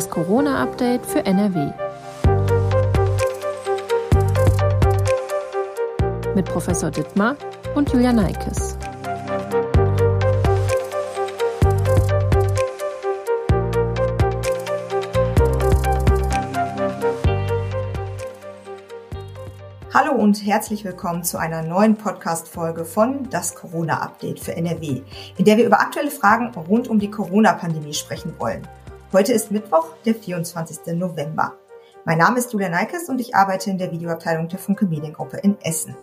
Das Corona-Update für NRW. Mit Professor Dittmar und Julia Neikes. Hallo und herzlich willkommen zu einer neuen Podcast-Folge von Das Corona-Update für NRW, in der wir über aktuelle Fragen rund um die Corona-Pandemie sprechen wollen. Heute ist Mittwoch, der 24. November. Mein Name ist Julia Neikes und ich arbeite in der Videoabteilung der Funke Mediengruppe in Essen.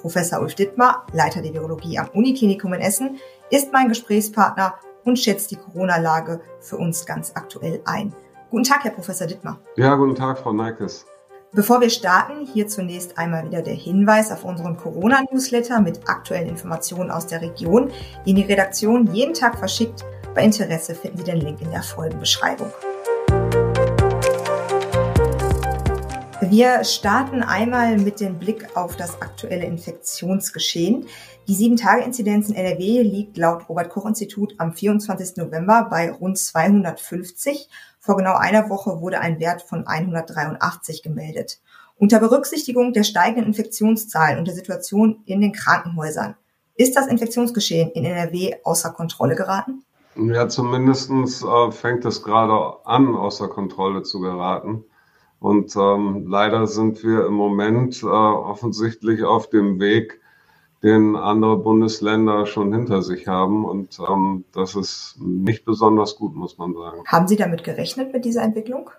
Professor Ulf Dittmar, Leiter der Virologie am Uniklinikum in Essen, ist mein Gesprächspartner und schätzt die Corona-Lage für uns ganz aktuell ein. Guten Tag, Herr Professor Dittmar. Ja, guten Tag, Frau Neikes. Bevor wir starten, hier zunächst einmal wieder der Hinweis auf unseren Corona-Newsletter mit aktuellen Informationen aus der Region, den die Redaktion jeden Tag verschickt bei Interesse finden Sie den Link in der Folgenbeschreibung. Wir starten einmal mit dem Blick auf das aktuelle Infektionsgeschehen. Die 7-Tage-Inzidenz in NRW liegt laut Robert-Koch-Institut am 24. November bei rund 250. Vor genau einer Woche wurde ein Wert von 183 gemeldet. Unter Berücksichtigung der steigenden Infektionszahlen und der Situation in den Krankenhäusern ist das Infektionsgeschehen in NRW außer Kontrolle geraten? Ja, zumindestens äh, fängt es gerade an, außer Kontrolle zu geraten. Und ähm, leider sind wir im Moment äh, offensichtlich auf dem Weg, den andere Bundesländer schon hinter sich haben. Und ähm, das ist nicht besonders gut, muss man sagen. Haben Sie damit gerechnet mit dieser Entwicklung?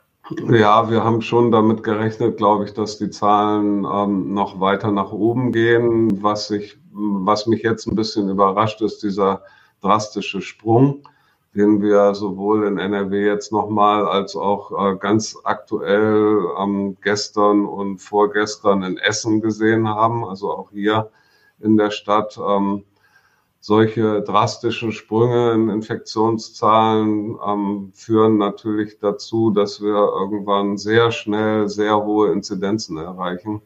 Ja, wir haben schon damit gerechnet, glaube ich, dass die Zahlen ähm, noch weiter nach oben gehen. Was, ich, was mich jetzt ein bisschen überrascht, ist dieser drastische Sprung, den wir sowohl in NRW jetzt nochmal als auch äh, ganz aktuell ähm, gestern und vorgestern in Essen gesehen haben. Also auch hier in der Stadt. Ähm, solche drastischen Sprünge in Infektionszahlen ähm, führen natürlich dazu, dass wir irgendwann sehr schnell sehr hohe Inzidenzen erreichen.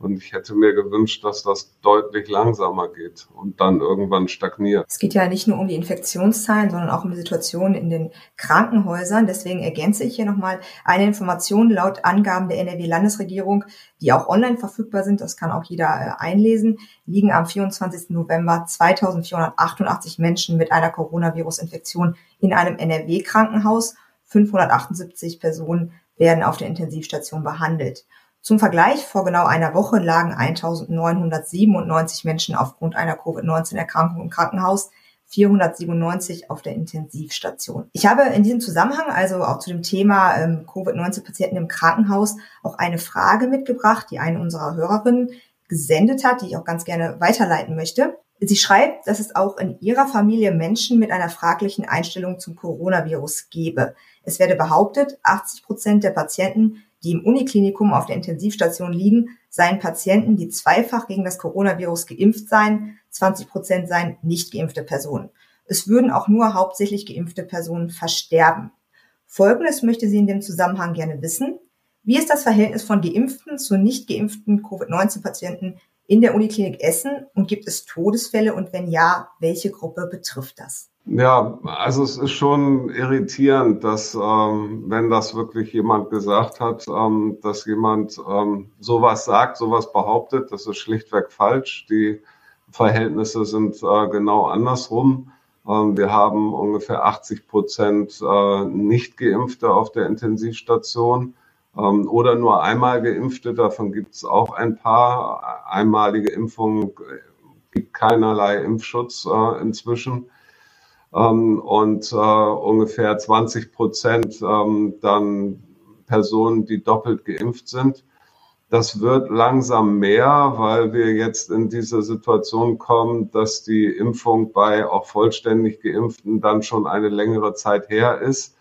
Und ich hätte mir gewünscht, dass das deutlich langsamer geht und dann irgendwann stagniert. Es geht ja nicht nur um die Infektionszahlen, sondern auch um die Situation in den Krankenhäusern. Deswegen ergänze ich hier nochmal eine Information laut Angaben der NRW-Landesregierung, die auch online verfügbar sind. Das kann auch jeder äh, einlesen. Liegen am 24. November 2488 Menschen mit einer Coronavirus-Infektion in einem NRW-Krankenhaus. 578 Personen werden auf der Intensivstation behandelt. Zum Vergleich, vor genau einer Woche lagen 1997 Menschen aufgrund einer Covid-19-Erkrankung im Krankenhaus, 497 auf der Intensivstation. Ich habe in diesem Zusammenhang, also auch zu dem Thema ähm, Covid-19-Patienten im Krankenhaus, auch eine Frage mitgebracht, die eine unserer Hörerinnen gesendet hat, die ich auch ganz gerne weiterleiten möchte. Sie schreibt, dass es auch in ihrer Familie Menschen mit einer fraglichen Einstellung zum Coronavirus gebe. Es werde behauptet, 80 Prozent der Patienten die im Uniklinikum auf der Intensivstation liegen, seien Patienten, die zweifach gegen das Coronavirus geimpft seien, 20 Prozent seien nicht geimpfte Personen. Es würden auch nur hauptsächlich geimpfte Personen versterben. Folgendes möchte sie in dem Zusammenhang gerne wissen. Wie ist das Verhältnis von geimpften zu nicht geimpften Covid-19-Patienten in der Uniklinik Essen und gibt es Todesfälle und wenn ja, welche Gruppe betrifft das? Ja, also es ist schon irritierend, dass ähm, wenn das wirklich jemand gesagt hat, ähm, dass jemand ähm, sowas sagt, sowas behauptet, das ist schlichtweg falsch. Die Verhältnisse sind äh, genau andersrum. Ähm, wir haben ungefähr 80 Prozent äh, nicht geimpfte auf der Intensivstation ähm, oder nur einmal geimpfte. Davon gibt es auch ein paar. Einmalige Impfungen gibt keinerlei Impfschutz äh, inzwischen und äh, ungefähr 20 Prozent ähm, dann Personen, die doppelt geimpft sind. Das wird langsam mehr, weil wir jetzt in diese Situation kommen, dass die Impfung bei auch vollständig geimpften dann schon eine längere Zeit her ist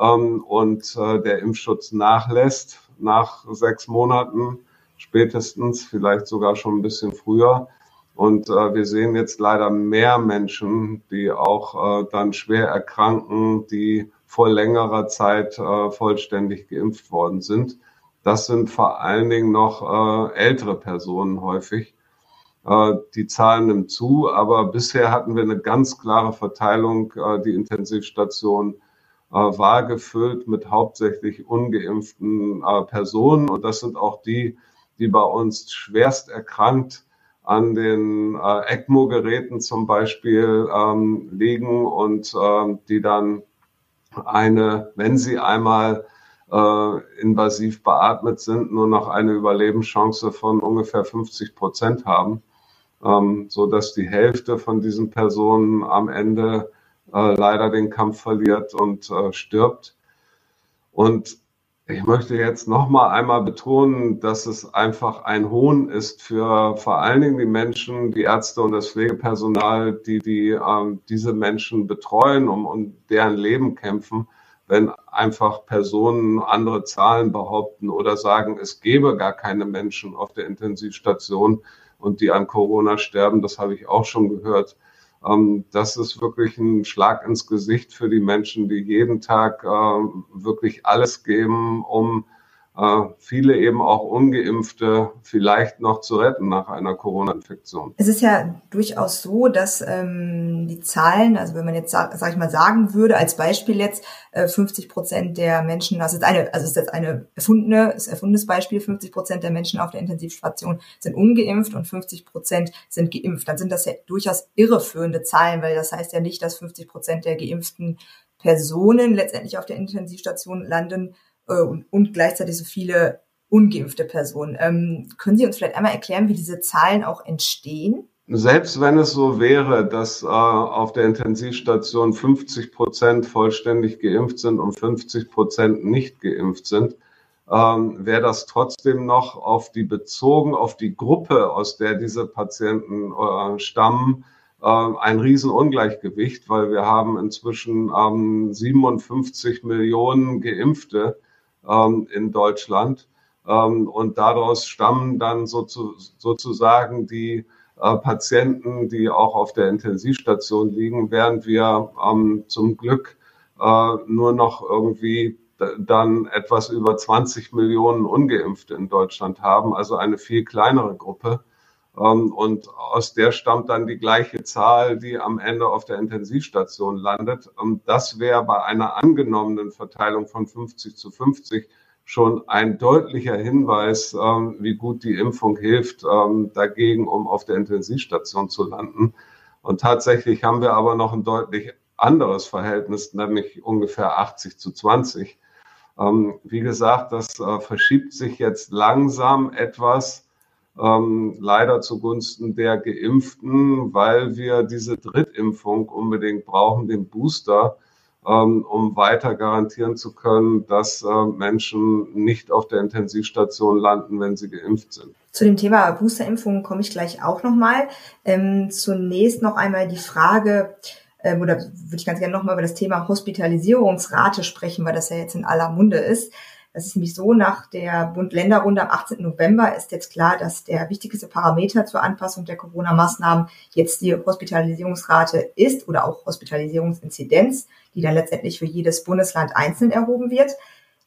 ähm, und äh, der Impfschutz nachlässt nach sechs Monaten spätestens, vielleicht sogar schon ein bisschen früher. Und äh, wir sehen jetzt leider mehr Menschen, die auch äh, dann schwer erkranken, die vor längerer Zeit äh, vollständig geimpft worden sind. Das sind vor allen Dingen noch äh, ältere Personen häufig. Äh, die Zahlen nimmt zu, aber bisher hatten wir eine ganz klare Verteilung. Äh, die Intensivstation war gefüllt mit hauptsächlich ungeimpften Personen. Und das sind auch die, die bei uns schwerst erkrankt an den äh, ECMO-Geräten zum Beispiel ähm, liegen und äh, die dann eine, wenn sie einmal äh, invasiv beatmet sind, nur noch eine Überlebenschance von ungefähr 50 Prozent haben, ähm, so dass die Hälfte von diesen Personen am Ende äh, leider den Kampf verliert und äh, stirbt. Und ich möchte jetzt noch mal einmal betonen, dass es einfach ein Hohn ist für vor allen Dingen die Menschen, die Ärzte und das Pflegepersonal, die, die ähm, diese Menschen betreuen und um deren Leben kämpfen, wenn einfach Personen andere Zahlen behaupten oder sagen, es gäbe gar keine Menschen auf der Intensivstation und die an Corona sterben. Das habe ich auch schon gehört. Ähm, das ist wirklich ein Schlag ins Gesicht für die Menschen, die jeden Tag äh, wirklich alles geben, um viele eben auch ungeimpfte vielleicht noch zu retten nach einer Corona-Infektion. Es ist ja durchaus so, dass ähm, die Zahlen, also wenn man jetzt sag, sag ich mal sagen würde, als Beispiel jetzt äh, 50 Prozent der Menschen, das ist eine, also ist jetzt eine erfundene, ist erfundenes Beispiel, 50 Prozent der Menschen auf der Intensivstation sind ungeimpft und 50 Prozent sind geimpft. Dann sind das ja durchaus irreführende Zahlen, weil das heißt ja nicht, dass 50 Prozent der geimpften Personen letztendlich auf der Intensivstation landen äh, und, und gleichzeitig so viele ungeimpfte Personen. Ähm, können Sie uns vielleicht einmal erklären, wie diese Zahlen auch entstehen? Selbst wenn es so wäre, dass äh, auf der Intensivstation 50 Prozent vollständig geimpft sind und 50 Prozent nicht geimpft sind, ähm, wäre das trotzdem noch auf die bezogen auf die Gruppe, aus der diese Patienten äh, stammen, äh, ein Riesenungleichgewicht, weil wir haben inzwischen ähm, 57 Millionen Geimpfte ähm, in Deutschland. Ähm, und daraus stammen dann so zu, sozusagen die äh, Patienten, die auch auf der Intensivstation liegen, während wir ähm, zum Glück äh, nur noch irgendwie dann etwas über 20 Millionen Ungeimpfte in Deutschland haben, also eine viel kleinere Gruppe. Ähm, und aus der stammt dann die gleiche Zahl, die am Ende auf der Intensivstation landet. Und das wäre bei einer angenommenen Verteilung von 50 zu 50 schon ein deutlicher Hinweis, ähm, wie gut die Impfung hilft ähm, dagegen, um auf der Intensivstation zu landen. Und tatsächlich haben wir aber noch ein deutlich anderes Verhältnis, nämlich ungefähr 80 zu 20. Wie gesagt, das äh, verschiebt sich jetzt langsam etwas ähm, leider zugunsten der Geimpften, weil wir diese Drittimpfung unbedingt brauchen, den Booster, ähm, um weiter garantieren zu können, dass äh, Menschen nicht auf der Intensivstation landen, wenn sie geimpft sind. Zu dem Thema Boosterimpfung komme ich gleich auch nochmal. Ähm, zunächst noch einmal die Frage, ähm, oder würde ich ganz gerne nochmal über das Thema Hospitalisierungsrate sprechen, weil das ja jetzt in aller Munde ist. Das ist nämlich so, nach der Bund-Länder-Runde am 18. November ist jetzt klar, dass der wichtigste Parameter zur Anpassung der Corona-Maßnahmen jetzt die Hospitalisierungsrate ist oder auch Hospitalisierungsinzidenz, die dann letztendlich für jedes Bundesland einzeln erhoben wird.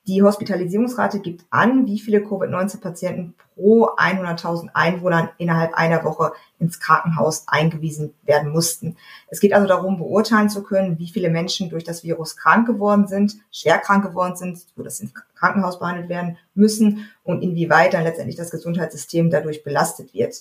Die Hospitalisierungsrate gibt an, wie viele Covid-19-Patienten pro 100.000 Einwohnern innerhalb einer Woche ins Krankenhaus eingewiesen werden mussten. Es geht also darum, beurteilen zu können, wie viele Menschen durch das Virus krank geworden sind, schwer krank geworden sind, dass sie ins Krankenhaus behandelt werden müssen und inwieweit dann letztendlich das Gesundheitssystem dadurch belastet wird.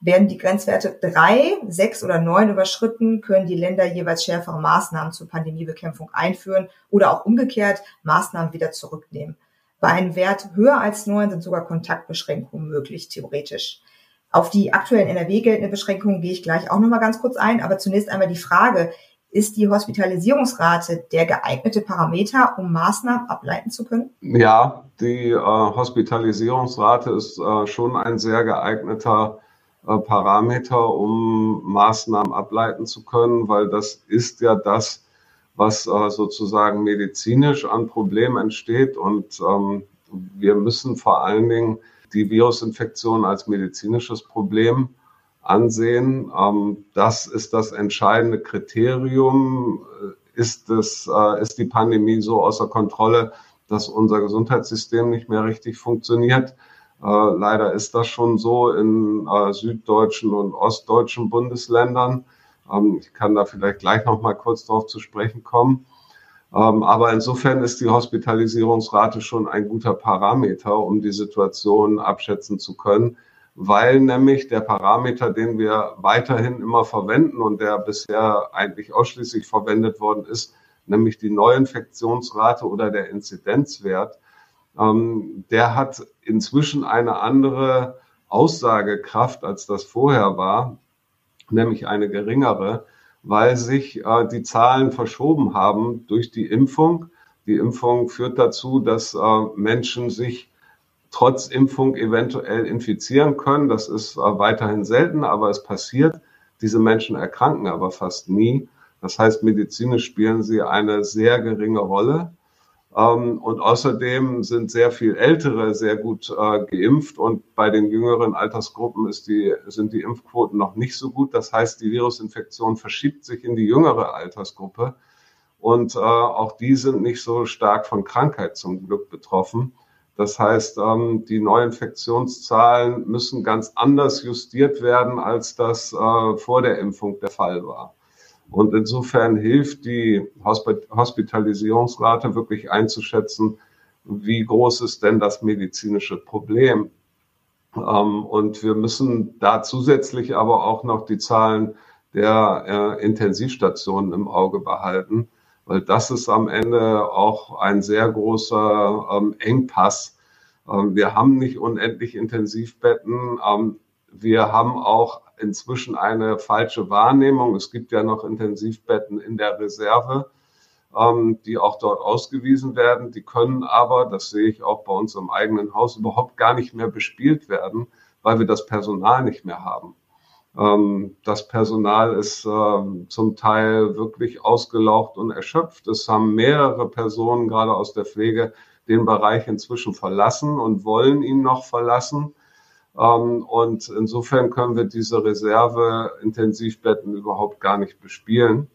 Werden die Grenzwerte drei, sechs oder neun überschritten, können die Länder jeweils schärfere Maßnahmen zur Pandemiebekämpfung einführen oder auch umgekehrt Maßnahmen wieder zurücknehmen. Bei einem Wert höher als neun sind sogar Kontaktbeschränkungen möglich, theoretisch. Auf die aktuellen NRW geltende Beschränkungen gehe ich gleich auch nochmal ganz kurz ein, aber zunächst einmal die Frage, ist die Hospitalisierungsrate der geeignete Parameter, um Maßnahmen ableiten zu können? Ja, die äh, Hospitalisierungsrate ist äh, schon ein sehr geeigneter Parameter, um Maßnahmen ableiten zu können, weil das ist ja das, was äh, sozusagen medizinisch an Problemen entsteht. Und ähm, wir müssen vor allen Dingen die Virusinfektion als medizinisches Problem ansehen. Ähm, das ist das entscheidende Kriterium. Ist, es, äh, ist die Pandemie so außer Kontrolle, dass unser Gesundheitssystem nicht mehr richtig funktioniert? Äh, leider ist das schon so in äh, süddeutschen und ostdeutschen Bundesländern. Ähm, ich kann da vielleicht gleich noch mal kurz darauf zu sprechen kommen. Ähm, aber insofern ist die Hospitalisierungsrate schon ein guter Parameter, um die Situation abschätzen zu können, weil nämlich der Parameter, den wir weiterhin immer verwenden und der bisher eigentlich ausschließlich verwendet worden ist, nämlich die Neuinfektionsrate oder der Inzidenzwert, ähm, der hat inzwischen eine andere Aussagekraft, als das vorher war, nämlich eine geringere weil sich äh, die Zahlen verschoben haben durch die Impfung. Die Impfung führt dazu, dass äh, Menschen sich trotz Impfung eventuell infizieren können. Das ist äh, weiterhin selten, aber es passiert. Diese Menschen erkranken aber fast nie. Das heißt, medizinisch spielen sie eine sehr geringe Rolle. Ähm, und außerdem sind sehr viel Ältere sehr gut äh, geimpft und bei den jüngeren Altersgruppen ist die, sind die Impfquoten noch nicht so gut. Das heißt, die Virusinfektion verschiebt sich in die jüngere Altersgruppe und äh, auch die sind nicht so stark von Krankheit zum Glück betroffen. Das heißt, ähm, die Neuinfektionszahlen müssen ganz anders justiert werden, als das äh, vor der Impfung der Fall war. Und insofern hilft die Hospitalisierungsrate wirklich einzuschätzen, wie groß ist denn das medizinische Problem. Ähm, und wir müssen da zusätzlich aber auch noch die Zahlen der äh, Intensivstationen im Auge behalten, weil das ist am Ende auch ein sehr großer ähm, Engpass. Ähm, wir haben nicht unendlich Intensivbetten. wir haben auch inzwischen eine falsche Wahrnehmung. Es gibt ja noch Intensivbetten in der Reserve, ähm, die auch dort ausgewiesen werden. Die können aber, das sehe ich auch bei uns im eigenen Haus, überhaupt gar nicht mehr bespielt werden, weil wir das Personal nicht mehr haben. Ähm, das Personal ist äh, zum Teil wirklich ausgelaucht und erschöpft. Es haben mehrere Personen, gerade aus der Pflege, den Bereich inzwischen verlassen und wollen ihn noch verlassen ähm, und insofern können wir diese Reserve-Intensivbetten überhaupt gar nicht bespielen.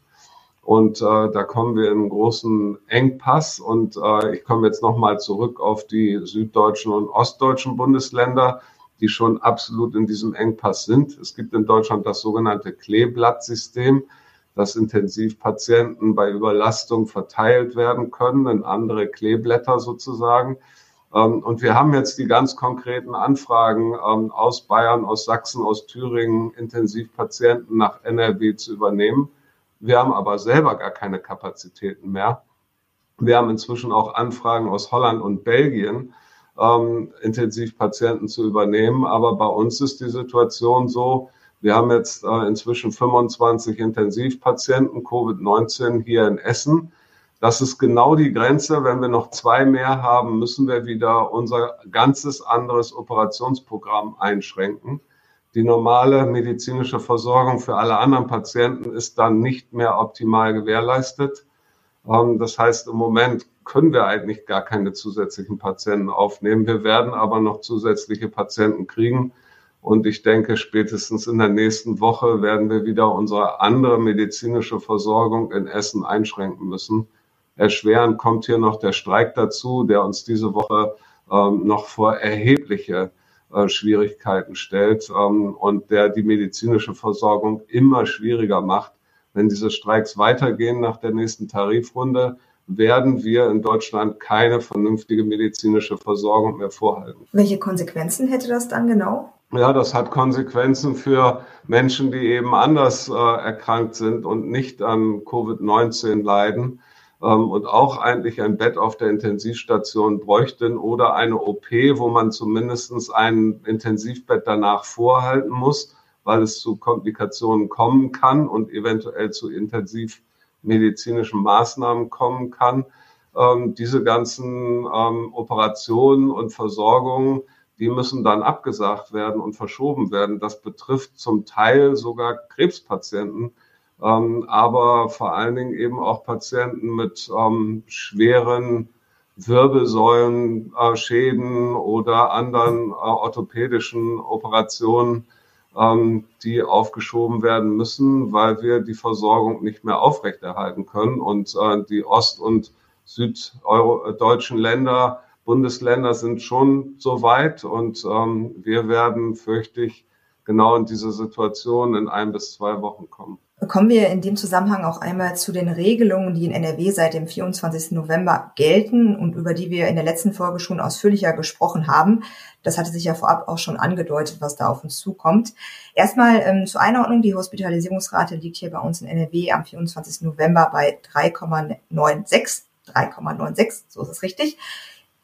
Und äh, da kommen wir in einen großen Engpass. Und äh, ich komme jetzt nochmal zurück auf die süddeutschen und ostdeutschen Bundesländer, die schon absolut in diesem Engpass sind. Es gibt in Deutschland das sogenannte Kleeblattsystem, dass Intensivpatienten bei Überlastung verteilt werden können in andere Kleeblätter sozusagen. Ähm, und wir haben jetzt die ganz konkreten Anfragen ähm, aus Bayern, aus Sachsen, aus Thüringen, Intensivpatienten nach NRW zu übernehmen. Wir haben aber selber gar keine Kapazitäten mehr. Wir haben inzwischen auch Anfragen aus Holland und Belgien, ähm, Intensivpatienten zu übernehmen. Aber bei uns ist die Situation so, wir haben jetzt äh, inzwischen 25 Intensivpatienten Covid-19 hier in Essen. Das ist genau die Grenze. Wenn wir noch zwei mehr haben, müssen wir wieder unser ganzes anderes Operationsprogramm einschränken. Die normale medizinische Versorgung für alle anderen Patienten ist dann nicht mehr optimal gewährleistet. Ähm, das heißt, im Moment können wir eigentlich gar keine zusätzlichen Patienten aufnehmen. Wir werden aber noch zusätzliche Patienten kriegen. Und ich denke, spätestens in der nächsten Woche werden wir wieder unsere andere medizinische Versorgung in Essen einschränken müssen erschwerend kommt hier noch der Streik dazu, der uns diese Woche ähm, noch vor erhebliche äh, Schwierigkeiten stellt ähm, und der die medizinische Versorgung immer schwieriger macht. Wenn diese Streiks weitergehen nach der nächsten Tarifrunde, werden wir in Deutschland keine vernünftige medizinische Versorgung mehr vorhalten. Welche Konsequenzen hätte das dann genau? Ja, das hat Konsequenzen für Menschen, die eben anders äh, erkrankt sind und nicht an Covid-19 leiden ähm, und auch eigentlich ein Bett auf der Intensivstation bräuchten oder eine OP, wo man zumindest ein Intensivbett danach vorhalten muss, weil es zu Komplikationen kommen kann und eventuell zu intensivmedizinischen Maßnahmen kommen kann. Ähm, diese ganzen ähm, Operationen und Versorgungen, die müssen dann abgesagt werden und verschoben werden. Das betrifft zum Teil sogar Krebspatienten, ähm, aber vor allen Dingen eben auch Patienten mit ähm, schweren Wirbelsäulenschäden äh, oder anderen äh, orthopädischen Operationen, ähm, die aufgeschoben werden müssen, weil wir die Versorgung nicht mehr aufrechterhalten können. Und äh, die ost- und süddeutschen Länder, Bundesländer sind schon so weit und ähm, wir werden, fürchte ich, genau in diese Situation in ein bis zwei Wochen kommen. Kommen wir in dem Zusammenhang auch einmal zu den Regelungen, die in NRW seit dem 24. November gelten und über die wir in der letzten Folge schon ausführlicher gesprochen haben. Das hatte sich ja vorab auch schon angedeutet, was da auf uns zukommt. Erstmal ähm, zur Einordnung. Die Hospitalisierungsrate liegt hier bei uns in NRW am 24. November bei 3,96. 3,96, so ist es richtig.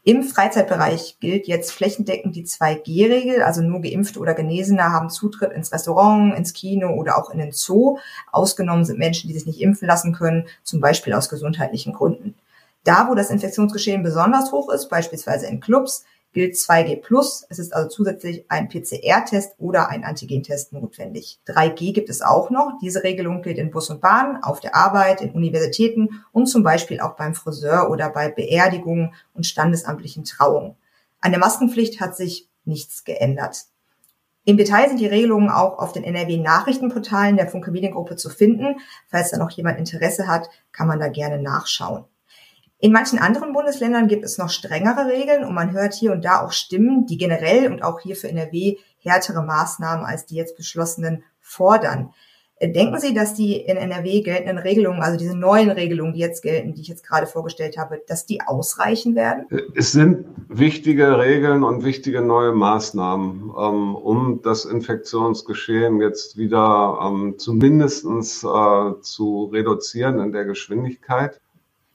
Im Freizeitbereich gilt jetzt flächendeckend die 2G-Regel, also nur Geimpfte oder Genesene haben Zutritt ins Restaurant, ins Kino oder auch in den Zoo. Ausgenommen sind Menschen, die sich nicht impfen lassen können, zum Beispiel aus gesundheitlichen Gründen. Da, wo das Infektionsgeschehen besonders hoch ist, beispielsweise in Clubs, gilt 2G+. Es ist also zusätzlich ein PCR-Test oder ein Antigentest notwendig. 3G gibt es auch noch. Diese Regelung gilt in Bus und Bahn, auf der Arbeit, in Universitäten und zum Beispiel auch beim Friseur oder bei Beerdigungen und standesamtlichen Trauungen. An der Maskenpflicht hat sich nichts geändert. Im Detail sind die Regelungen auch auf den NRW-Nachrichtenportalen der Funke Mediengruppe zu finden. Falls da noch jemand Interesse hat, kann man da gerne nachschauen. In manchen anderen Bundesländern gibt es noch strengere Regeln und man hört hier und da auch Stimmen, die generell und auch hier für NRW härtere Maßnahmen als die jetzt beschlossenen fordern. Äh, denken Sie, dass die in NRW geltenden Regelungen, also diese neuen Regelungen, die jetzt gelten, die ich jetzt gerade vorgestellt habe, dass die ausreichen werden? Es sind wichtige Regeln und wichtige neue Maßnahmen, ähm, um das Infektionsgeschehen jetzt wieder ähm, zumindestens äh, zu reduzieren in der Geschwindigkeit.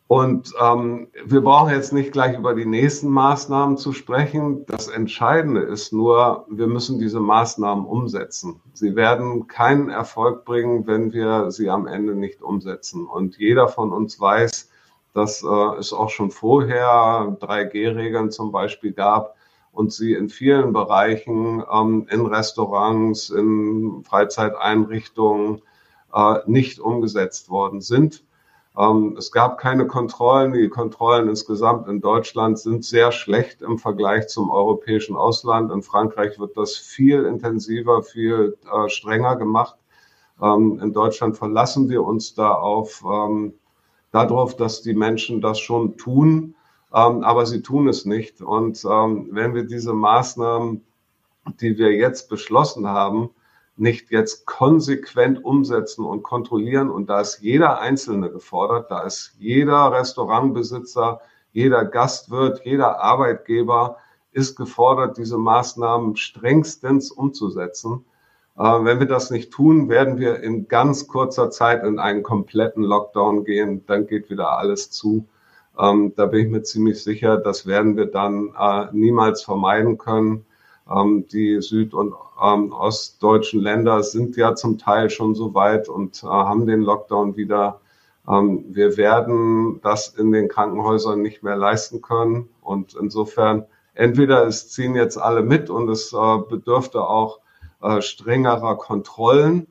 Und ähm, wir brauchen jetzt nicht gleich über die nächsten Maßnahmen zu sprechen. Das Entscheidende ist nur, wir müssen diese Maßnahmen umsetzen. Sie werden keinen Erfolg bringen, wenn wir sie am Ende nicht umsetzen. Und jeder von uns weiß, dass äh, es auch schon vorher 3G-Regeln zum Beispiel gab und sie in vielen Bereichen, ähm, in Restaurants, in Freizeiteinrichtungen äh, nicht umgesetzt worden sind. Ähm, es gab keine Kontrollen. Die Kontrollen insgesamt in Deutschland sind sehr schlecht im Vergleich zum europäischen Ausland. In Frankreich wird das viel intensiver, viel äh, strenger gemacht. Ähm, in Deutschland verlassen wir uns da auf ähm, darauf, dass die Menschen das schon tun, aber sie tun es nicht. Und wenn wir diese Maßnahmen, die wir jetzt beschlossen haben, nicht jetzt konsequent umsetzen und kontrollieren. Und da ist jeder Einzelne gefordert, da ist jeder Restaurantbesitzer, jeder Gastwirt, jeder Arbeitgeber ist gefordert, diese Maßnahmen strengstens umzusetzen. Äh, wenn wir das nicht tun, werden wir in ganz kurzer Zeit in einen kompletten Lockdown gehen. Dann geht wieder alles zu. Ähm, da bin ich mir ziemlich sicher, das werden wir dann äh, niemals vermeiden können. Ähm, die süd- und ähm, ostdeutschen Länder sind ja zum Teil schon so weit und äh, haben den Lockdown wieder. Ähm, wir werden das in den Krankenhäusern nicht mehr leisten können. Und insofern, entweder es ziehen jetzt alle mit und es äh, bedürfte auch äh, strengerer Kontrollen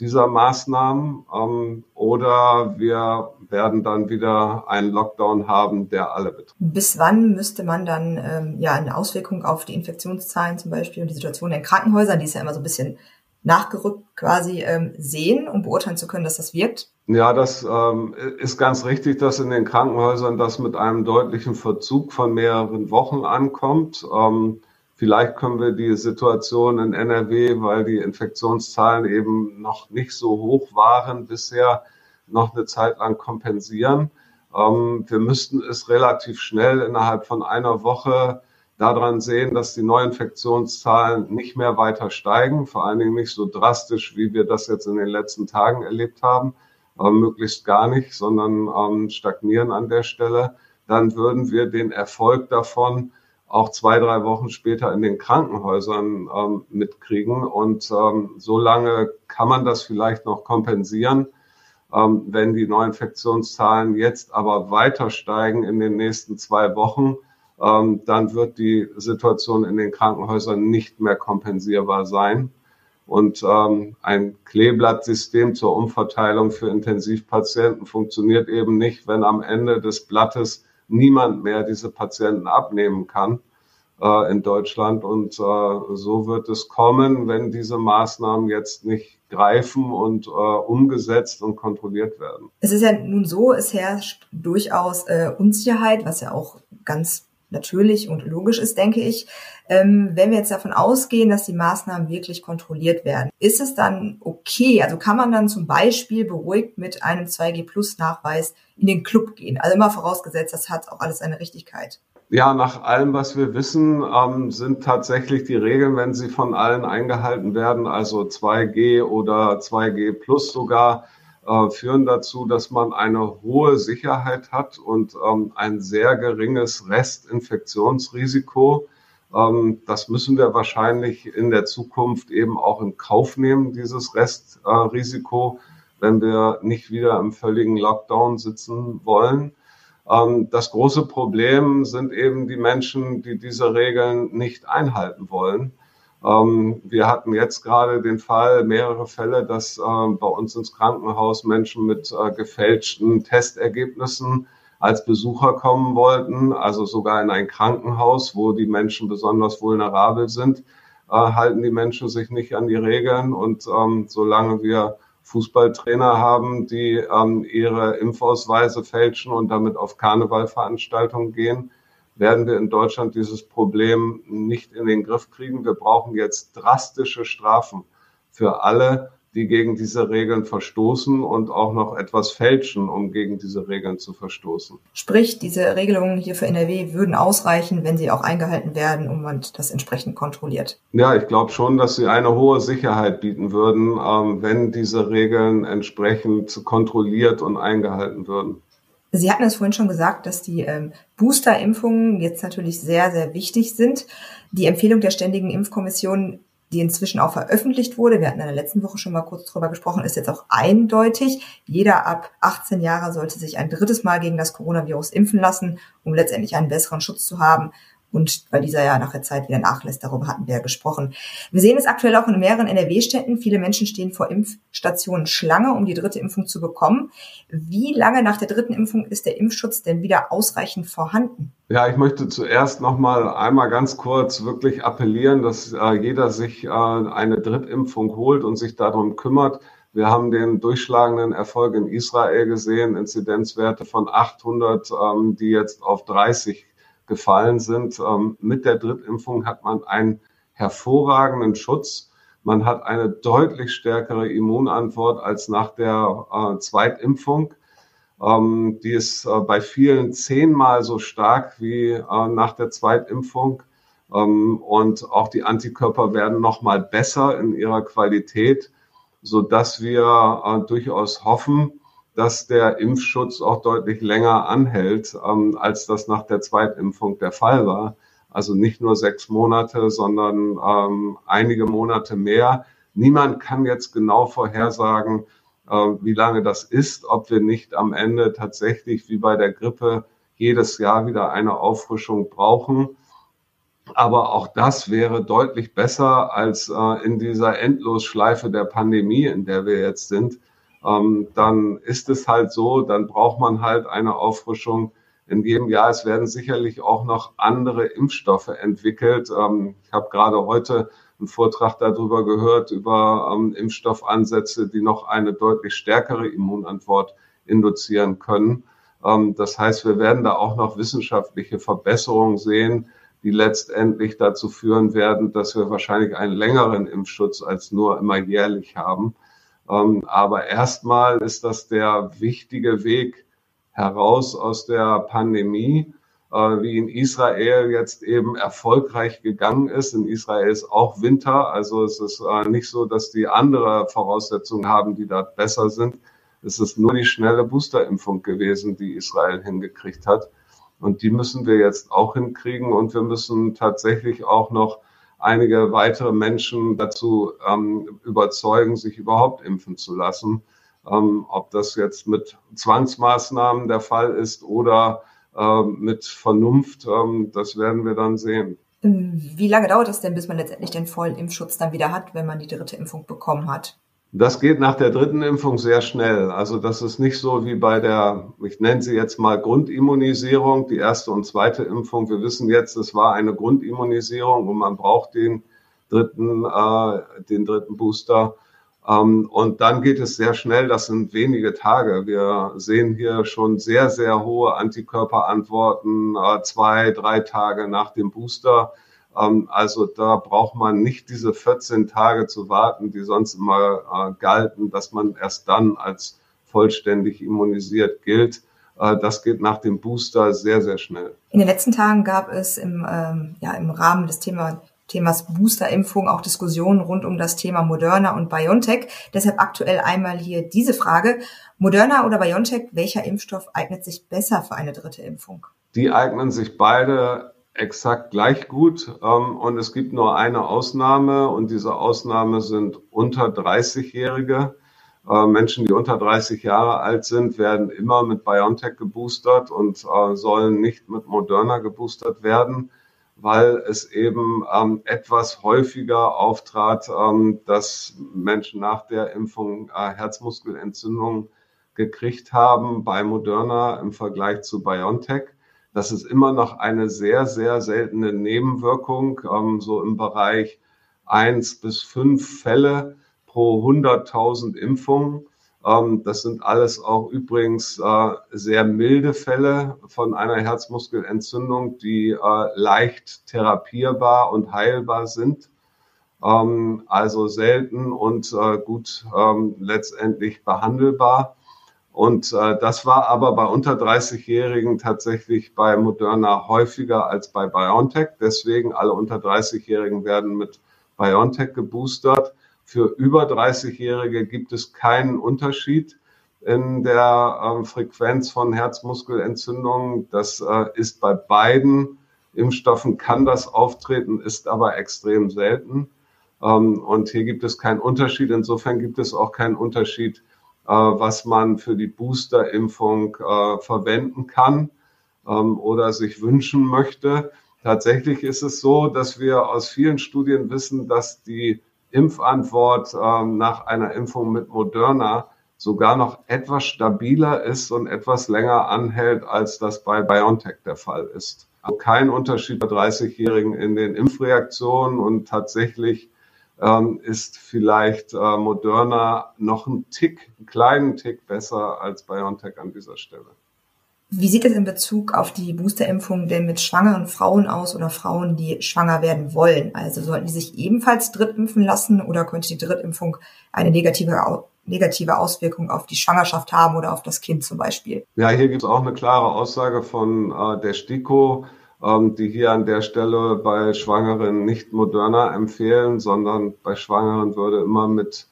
dieser Maßnahmen ähm, oder wir werden dann wieder einen Lockdown haben, der alle betrifft. Bis wann müsste man dann ähm, ja eine Auswirkung auf die Infektionszahlen zum Beispiel und die Situation in Krankenhäusern, die ist ja immer so ein bisschen nachgerückt quasi ähm, sehen, um beurteilen zu können, dass das wirkt? Ja, das ähm, ist ganz richtig, dass in den Krankenhäusern das mit einem deutlichen Verzug von mehreren Wochen ankommt. Ähm, Vielleicht können wir die Situation in NRW, weil die Infektionszahlen eben noch nicht so hoch waren bisher, noch eine Zeit lang kompensieren. Ähm, wir müssten es relativ schnell innerhalb von einer Woche daran sehen, dass die Neuinfektionszahlen nicht mehr weiter steigen, vor allen Dingen nicht so drastisch, wie wir das jetzt in den letzten Tagen erlebt haben, aber möglichst gar nicht, sondern ähm, stagnieren an der Stelle. Dann würden wir den Erfolg davon auch zwei, drei Wochen später in den Krankenhäusern ähm, mitkriegen. Und ähm, so lange kann man das vielleicht noch kompensieren. Ähm, wenn die Neuinfektionszahlen jetzt aber weiter steigen in den nächsten zwei Wochen, ähm, dann wird die Situation in den Krankenhäusern nicht mehr kompensierbar sein. Und ähm, ein Kleeblattsystem zur Umverteilung für Intensivpatienten funktioniert eben nicht, wenn am Ende des Blattes niemand mehr diese Patienten abnehmen kann äh, in Deutschland. Und äh, so wird es kommen, wenn diese Maßnahmen jetzt nicht greifen und äh, umgesetzt und kontrolliert werden. Es ist ja nun so, es herrscht durchaus äh, Unsicherheit, was ja auch ganz natürlich und logisch ist, denke ich. Ähm, wenn wir jetzt davon ausgehen, dass die Maßnahmen wirklich kontrolliert werden, ist es dann okay? Also kann man dann zum Beispiel beruhigt mit einem 2G-Plus-Nachweis in den Club gehen? Also immer vorausgesetzt, das hat auch alles seine Richtigkeit. Ja, nach allem, was wir wissen, ähm, sind tatsächlich die Regeln, wenn sie von allen eingehalten werden, also 2G oder 2G Plus sogar, äh, führen dazu, dass man eine hohe Sicherheit hat und ähm, ein sehr geringes Restinfektionsrisiko. Ähm, das müssen wir wahrscheinlich in der Zukunft eben auch in Kauf nehmen, dieses Restrisiko, wenn wir nicht wieder im völligen Lockdown sitzen wollen. Ähm, das große Problem sind eben die Menschen, die diese Regeln nicht einhalten wollen. Ähm, wir hatten jetzt gerade den Fall, mehrere Fälle, dass äh, bei uns ins Krankenhaus Menschen mit äh, gefälschten Testergebnissen als Besucher kommen wollten, also sogar in ein Krankenhaus, wo die Menschen besonders vulnerabel sind, äh, halten die Menschen sich nicht an die Regeln. Und ähm, solange wir Fußballtrainer haben, die ähm, ihre Impfausweise fälschen und damit auf Karnevalveranstaltungen gehen, werden wir in Deutschland dieses Problem nicht in den Griff kriegen. Wir brauchen jetzt drastische Strafen für alle, die gegen diese Regeln verstoßen und auch noch etwas fälschen, um gegen diese Regeln zu verstoßen. Sprich, diese Regelungen hier für NRW würden ausreichen, wenn sie auch eingehalten werden und man das entsprechend kontrolliert. Ja, ich glaube schon, dass sie eine hohe Sicherheit bieten würden, ähm, wenn diese Regeln entsprechend kontrolliert und eingehalten würden. Sie hatten es vorhin schon gesagt, dass die ähm, Booster-Impfungen jetzt natürlich sehr, sehr wichtig sind. Die Empfehlung der Ständigen Impfkommission, die inzwischen auch veröffentlicht wurde, wir hatten in der letzten Woche schon mal kurz drüber gesprochen, ist jetzt auch eindeutig. Jeder ab 18 Jahre sollte sich ein drittes Mal gegen das Coronavirus impfen lassen, um letztendlich einen besseren Schutz zu haben und weil dieser ja nach der Zeit wieder nachlässt, darüber hatten wir ja gesprochen. Wir sehen es aktuell auch in mehreren NRW-Städten. Viele Menschen stehen vor Impfstationen Schlange, um die dritte Impfung zu bekommen. Wie lange nach der dritten Impfung ist der Impfschutz denn wieder ausreichend vorhanden? Ja, ich möchte zuerst noch mal einmal ganz kurz wirklich appellieren, dass äh, jeder sich äh, eine Drittimpfung holt und sich darum kümmert. Wir haben den durchschlagenden Erfolg in Israel gesehen, Inzidenzwerte von 800, ähm, die jetzt auf 30 gefallen sind. Ähm, mit der Drittimpfung hat man einen hervorragenden Schutz. Man hat eine deutlich stärkere Immunantwort als nach der äh, Zweitimpfung. Ähm, die ist äh, bei vielen zehnmal so stark wie äh, nach der Zweitimpfung. Ähm, und auch die Antikörper werden nochmal besser in ihrer Qualität, so dass wir durchaus hoffen, dass der Impfschutz auch deutlich länger anhält, ähm, als das nach der Zweitimpfung der Fall war. Also nicht nur sechs Monate, sondern ähm, einige Monate mehr. Niemand kann jetzt genau vorhersagen, äh, wie lange das ist, ob wir nicht am Ende tatsächlich wie bei der Grippe jedes Jahr wieder eine Auffrischung brauchen. Aber auch das wäre deutlich besser als äh, in dieser Endlosschleife der Pandemie, in der wir jetzt sind, ähm, dann ist es halt so, dann braucht man halt eine Auffrischung in jedem Jahr. Es werden sicherlich auch noch andere Impfstoffe entwickelt. Ähm, ich habe gerade heute einen Vortrag darüber gehört, über ähm, Impfstoffansätze, die noch eine deutlich stärkere Immunantwort induzieren können. Ähm, das heißt, wir werden da auch noch wissenschaftliche Verbesserungen sehen, die letztendlich dazu führen werden, dass wir wahrscheinlich einen längeren Impfschutz als nur immer jährlich haben. Ähm, aber erstmal ist das der wichtige Weg heraus aus der Pandemie, äh, wie in Israel jetzt eben erfolgreich gegangen ist. In Israel ist auch Winter, also es ist äh, nicht so, dass die andere Voraussetzungen haben, die da besser sind. Es ist nur die schnelle Boosterimpfung gewesen, die Israel hingekriegt hat. Und die müssen wir jetzt auch hinkriegen. Und wir müssen tatsächlich auch noch einige weitere Menschen dazu ähm, überzeugen, sich überhaupt impfen zu lassen. Ähm, ob das jetzt mit Zwangsmaßnahmen der Fall ist oder äh, mit Vernunft, ähm, das werden wir dann sehen. Wie lange dauert es denn, bis man letztendlich den vollen Impfschutz dann wieder hat, wenn man die dritte Impfung bekommen hat? Das geht nach der dritten Impfung sehr schnell. Also das ist nicht so wie bei der, ich nenne sie jetzt mal Grundimmunisierung, die erste und zweite Impfung. Wir wissen jetzt, es war eine Grundimmunisierung und man braucht den dritten, äh, den dritten Booster. Ähm, und dann geht es sehr schnell, das sind wenige Tage. Wir sehen hier schon sehr, sehr hohe Antikörperantworten, äh, zwei, drei Tage nach dem Booster. Ähm, also da braucht man nicht diese 14 Tage zu warten, die sonst immer äh, galten, dass man erst dann als vollständig immunisiert gilt. Äh, das geht nach dem Booster sehr, sehr schnell. In den letzten Tagen gab es im, ähm, ja, im Rahmen des Thema, Themas Boosterimpfung auch Diskussionen rund um das Thema Moderna und BioNTech. Deshalb aktuell einmal hier diese Frage. Moderna oder BioNTech, welcher Impfstoff eignet sich besser für eine dritte Impfung? Die eignen sich beide exakt gleich gut. Ähm, und es gibt nur eine Ausnahme und diese Ausnahme sind unter 30-Jährige. Äh, Menschen, die unter 30 Jahre alt sind, werden immer mit BioNTech geboostert und äh, sollen nicht mit Moderna geboostert werden, weil es eben ähm, etwas häufiger auftrat, ähm, dass Menschen nach der Impfung äh, Herzmuskelentzündungen gekriegt haben bei Moderna im Vergleich zu BioNTech. Das ist immer noch eine sehr, sehr seltene Nebenwirkung, ähm, so im Bereich eins bis fünf Fälle pro 100.000 Impfungen. Ähm, das sind alles auch übrigens äh, sehr milde Fälle von einer Herzmuskelentzündung, die äh, leicht therapierbar und heilbar sind. Ähm, also selten und äh, gut ähm, letztendlich behandelbar. Und äh, das war aber bei unter 30-Jährigen tatsächlich bei Moderna häufiger als bei BioNTech. Deswegen alle unter 30-Jährigen werden mit BioNTech geboostert. Für über 30-Jährige gibt es keinen Unterschied in der ähm, Frequenz von Herzmuskelentzündungen. Das äh, ist bei beiden Impfstoffen kann das auftreten, ist aber extrem selten. Ähm, und hier gibt es keinen Unterschied. Insofern gibt es auch keinen Unterschied äh, was man für die Boosterimpfung äh, verwenden kann ähm, oder sich wünschen möchte. Tatsächlich ist es so, dass wir aus vielen Studien wissen, dass die Impfantwort ähm, nach einer Impfung mit Moderna sogar noch etwas stabiler ist und etwas länger anhält, als das bei BioNTech der Fall ist. Also kein Unterschied bei 30-Jährigen in den Impfreaktionen und tatsächlich ähm, ist vielleicht äh, Moderna noch ein Tick, einen kleinen Tick besser als BioNTech an dieser Stelle. Wie sieht es in Bezug auf die Boosterimpfung denn mit schwangeren Frauen aus oder Frauen, die schwanger werden wollen? Also sollten die sich ebenfalls drittimpfen lassen oder könnte die Drittimpfung eine negative, negative Auswirkung auf die Schwangerschaft haben oder auf das Kind zum Beispiel? Ja, hier gibt es auch eine klare Aussage von äh, der STIKO die hier an der Stelle bei Schwangeren nicht Moderna empfehlen, sondern bei Schwangeren würde immer mit